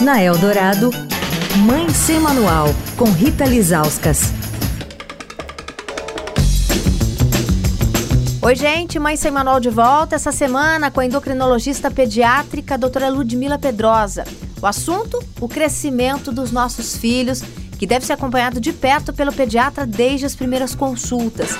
Na Eldorado, Mãe Sem Manual, com Rita Lizauskas. Oi, gente, Mãe Sem Manual de volta essa semana com a endocrinologista pediátrica doutora Ludmila Pedrosa. O assunto: o crescimento dos nossos filhos, que deve ser acompanhado de perto pelo pediatra desde as primeiras consultas.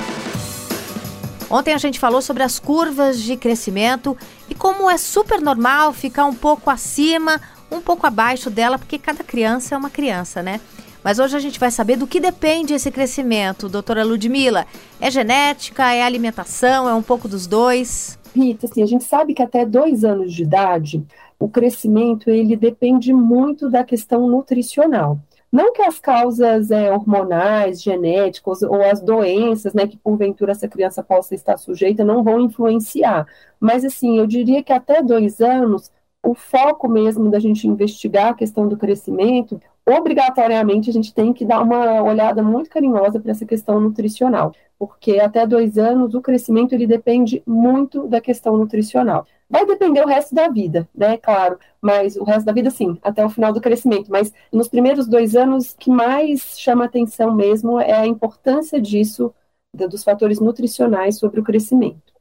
Ontem a gente falou sobre as curvas de crescimento e como é super normal ficar um pouco acima, um pouco abaixo dela, porque cada criança é uma criança, né? Mas hoje a gente vai saber do que depende esse crescimento, doutora Ludmila. É genética, é alimentação, é um pouco dos dois? Rita, assim, a gente sabe que até dois anos de idade, o crescimento ele depende muito da questão nutricional. Não que as causas é, hormonais, genéticas ou as doenças, né, que porventura essa criança possa estar sujeita, não vão influenciar. Mas, assim, eu diria que até dois anos, o foco mesmo da gente investigar a questão do crescimento, obrigatoriamente a gente tem que dar uma olhada muito carinhosa para essa questão nutricional, porque até dois anos o crescimento ele depende muito da questão nutricional. Vai depender o resto da vida, né? Claro, mas o resto da vida, sim, até o final do crescimento. Mas nos primeiros dois anos, o que mais chama atenção mesmo é a importância disso, dos fatores nutricionais sobre o crescimento.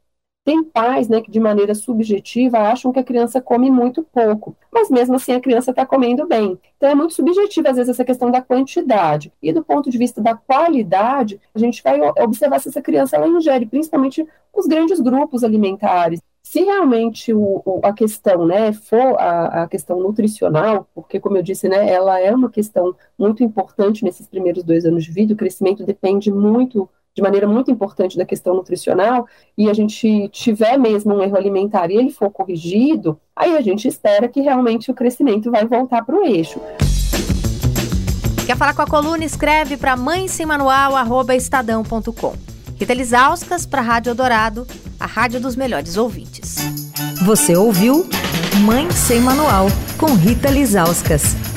Tem pais, né, que de maneira subjetiva acham que a criança come muito pouco, mas mesmo assim a criança está comendo bem. Então é muito subjetiva, às vezes, essa questão da quantidade. E do ponto de vista da qualidade, a gente vai observar se essa criança ela ingere principalmente os grandes grupos alimentares. Se realmente o, o, a questão né, for a, a, questão nutricional, porque, como eu disse, né, ela é uma questão muito importante nesses primeiros dois anos de vida, o crescimento depende muito de maneira muito importante da questão nutricional, e a gente tiver mesmo um erro alimentar e ele for corrigido, aí a gente espera que realmente o crescimento vai voltar para o eixo. Quer falar com a coluna? Escreve para mãe sem manual, arroba estadão.com. Rita Lisauskas para a Rádio Dourado, a rádio dos melhores ouvintes. Você ouviu Mãe Sem Manual, com Rita Lisauskas.